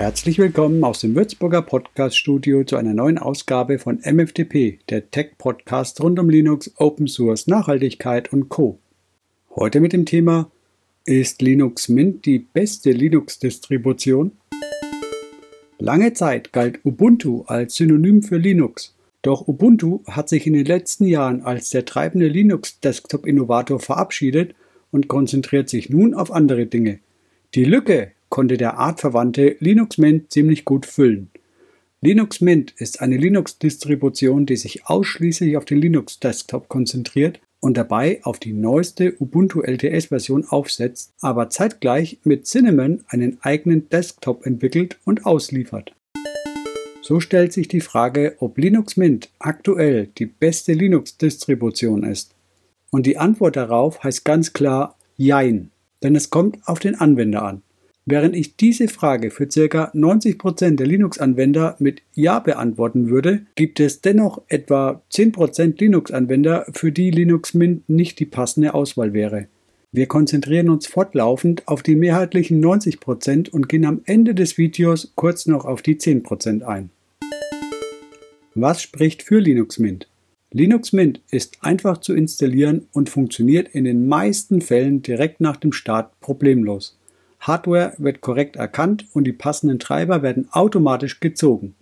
Herzlich willkommen aus dem Würzburger Podcast Studio zu einer neuen Ausgabe von MFTP, der Tech Podcast rund um Linux, Open Source, Nachhaltigkeit und Co. Heute mit dem Thema Ist Linux Mint die beste Linux-Distribution? Lange Zeit galt Ubuntu als Synonym für Linux. Doch Ubuntu hat sich in den letzten Jahren als der treibende Linux-Desktop-Innovator verabschiedet und konzentriert sich nun auf andere Dinge. Die Lücke konnte der artverwandte Linux Mint ziemlich gut füllen. Linux Mint ist eine Linux-Distribution, die sich ausschließlich auf den Linux-Desktop konzentriert und dabei auf die neueste Ubuntu LTS-Version aufsetzt, aber zeitgleich mit Cinnamon einen eigenen Desktop entwickelt und ausliefert. So stellt sich die Frage, ob Linux Mint aktuell die beste Linux-Distribution ist. Und die Antwort darauf heißt ganz klar Jein, denn es kommt auf den Anwender an. Während ich diese Frage für ca. 90% der Linux-Anwender mit Ja beantworten würde, gibt es dennoch etwa 10% Linux-Anwender, für die Linux Mint nicht die passende Auswahl wäre. Wir konzentrieren uns fortlaufend auf die mehrheitlichen 90% und gehen am Ende des Videos kurz noch auf die 10% ein. Was spricht für Linux Mint? Linux Mint ist einfach zu installieren und funktioniert in den meisten Fällen direkt nach dem Start problemlos. Hardware wird korrekt erkannt und die passenden Treiber werden automatisch gezogen.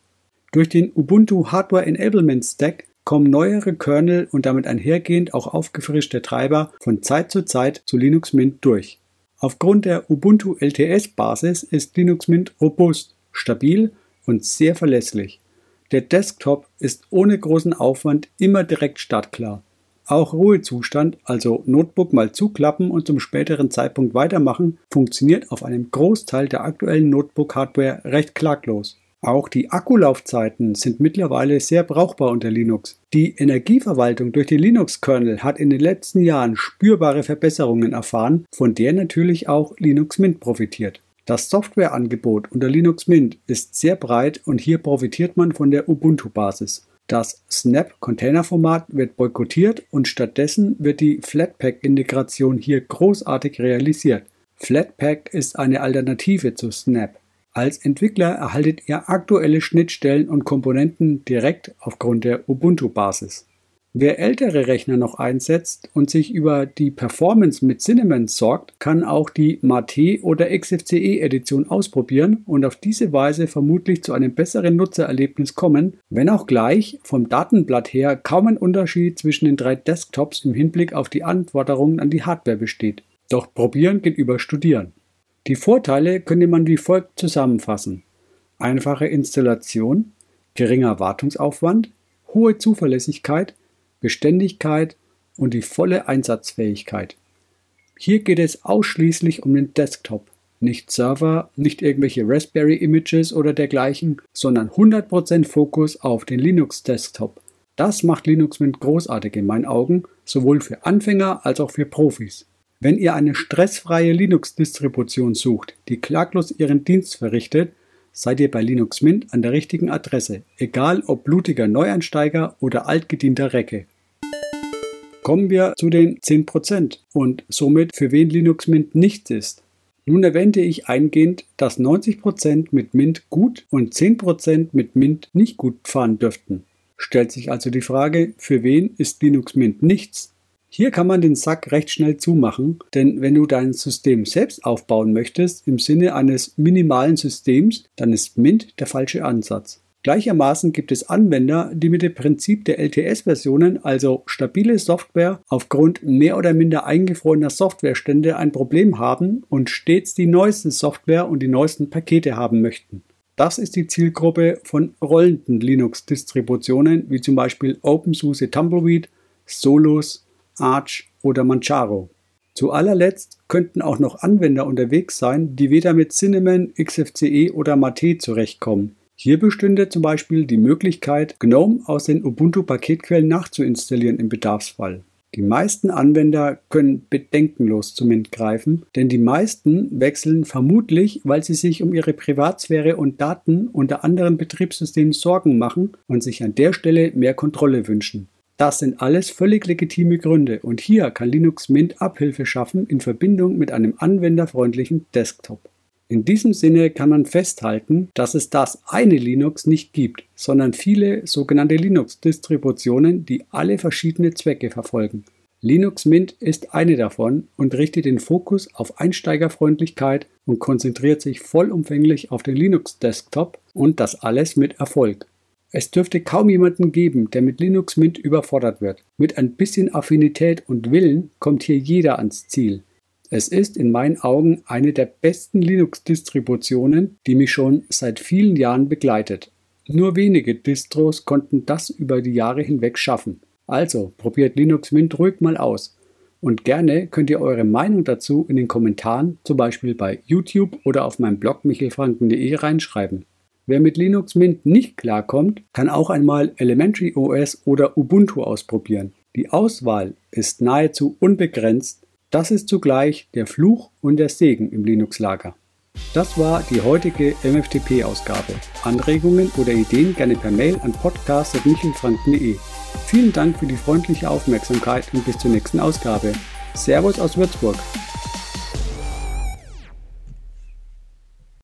Durch den Ubuntu Hardware Enablement Stack kommen neuere Kernel und damit einhergehend auch aufgefrischte Treiber von Zeit zu Zeit zu Linux Mint durch. Aufgrund der Ubuntu LTS Basis ist Linux Mint robust, stabil und sehr verlässlich. Der Desktop ist ohne großen Aufwand immer direkt startklar. Auch Ruhezustand, also Notebook mal zuklappen und zum späteren Zeitpunkt weitermachen, funktioniert auf einem Großteil der aktuellen Notebook-Hardware recht klaglos. Auch die Akkulaufzeiten sind mittlerweile sehr brauchbar unter Linux. Die Energieverwaltung durch den Linux-Kernel hat in den letzten Jahren spürbare Verbesserungen erfahren, von der natürlich auch Linux Mint profitiert. Das Softwareangebot unter Linux Mint ist sehr breit und hier profitiert man von der Ubuntu-Basis. Das Snap-Containerformat wird boykottiert und stattdessen wird die Flatpak-Integration hier großartig realisiert. Flatpak ist eine Alternative zu Snap. Als Entwickler erhaltet ihr aktuelle Schnittstellen und Komponenten direkt aufgrund der Ubuntu-Basis. Wer ältere Rechner noch einsetzt und sich über die Performance mit Cinnamon sorgt, kann auch die Mate oder XFCE Edition ausprobieren und auf diese Weise vermutlich zu einem besseren Nutzererlebnis kommen, wenn auch gleich vom Datenblatt her kaum ein Unterschied zwischen den drei Desktops im Hinblick auf die Anforderungen an die Hardware besteht. Doch probieren geht über studieren. Die Vorteile könnte man wie folgt zusammenfassen. Einfache Installation, geringer Wartungsaufwand, hohe Zuverlässigkeit, Beständigkeit und die volle Einsatzfähigkeit. Hier geht es ausschließlich um den Desktop, nicht Server, nicht irgendwelche Raspberry Images oder dergleichen, sondern 100% Fokus auf den Linux Desktop. Das macht Linux Mint großartig in meinen Augen, sowohl für Anfänger als auch für Profis. Wenn ihr eine stressfreie Linux-Distribution sucht, die klaglos ihren Dienst verrichtet, seid ihr bei Linux Mint an der richtigen Adresse, egal ob blutiger Neueinsteiger oder altgedienter Recke. Kommen wir zu den 10% und somit für wen Linux Mint nichts ist. Nun erwähnte ich eingehend, dass 90% mit Mint gut und 10% mit Mint nicht gut fahren dürften. Stellt sich also die Frage, für wen ist Linux Mint nichts hier kann man den Sack recht schnell zumachen, denn wenn du dein System selbst aufbauen möchtest im Sinne eines minimalen Systems, dann ist Mint der falsche Ansatz. Gleichermaßen gibt es Anwender, die mit dem Prinzip der LTS-Versionen, also stabile Software, aufgrund mehr oder minder eingefrorener Softwarestände ein Problem haben und stets die neueste Software und die neuesten Pakete haben möchten. Das ist die Zielgruppe von rollenden Linux-Distributionen wie zum Beispiel OpenSUSE Tumbleweed, Solus, Arch oder Manjaro. Zu allerletzt könnten auch noch Anwender unterwegs sein, die weder mit Cinnamon, XFCE oder Mate zurechtkommen. Hier bestünde zum Beispiel die Möglichkeit, GNOME aus den Ubuntu-Paketquellen nachzuinstallieren im Bedarfsfall. Die meisten Anwender können bedenkenlos zum Mint greifen, denn die meisten wechseln vermutlich, weil sie sich um ihre Privatsphäre und Daten unter anderen Betriebssystemen Sorgen machen und sich an der Stelle mehr Kontrolle wünschen. Das sind alles völlig legitime Gründe und hier kann Linux Mint Abhilfe schaffen in Verbindung mit einem anwenderfreundlichen Desktop. In diesem Sinne kann man festhalten, dass es das eine Linux nicht gibt, sondern viele sogenannte Linux-Distributionen, die alle verschiedene Zwecke verfolgen. Linux Mint ist eine davon und richtet den Fokus auf Einsteigerfreundlichkeit und konzentriert sich vollumfänglich auf den Linux-Desktop und das alles mit Erfolg. Es dürfte kaum jemanden geben, der mit Linux Mint überfordert wird. Mit ein bisschen Affinität und Willen kommt hier jeder ans Ziel. Es ist in meinen Augen eine der besten Linux-Distributionen, die mich schon seit vielen Jahren begleitet. Nur wenige Distros konnten das über die Jahre hinweg schaffen. Also probiert Linux Mint ruhig mal aus. Und gerne könnt ihr eure Meinung dazu in den Kommentaren, zum Beispiel bei YouTube oder auf meinem Blog michelfranken.de reinschreiben. Wer mit Linux Mint nicht klarkommt, kann auch einmal Elementary OS oder Ubuntu ausprobieren. Die Auswahl ist nahezu unbegrenzt das ist zugleich der Fluch und der Segen im Linux-Lager. Das war die heutige MFTP-Ausgabe. Anregungen oder Ideen gerne per Mail an podcast.michelfranken.de. Vielen Dank für die freundliche Aufmerksamkeit und bis zur nächsten Ausgabe. Servus aus Würzburg.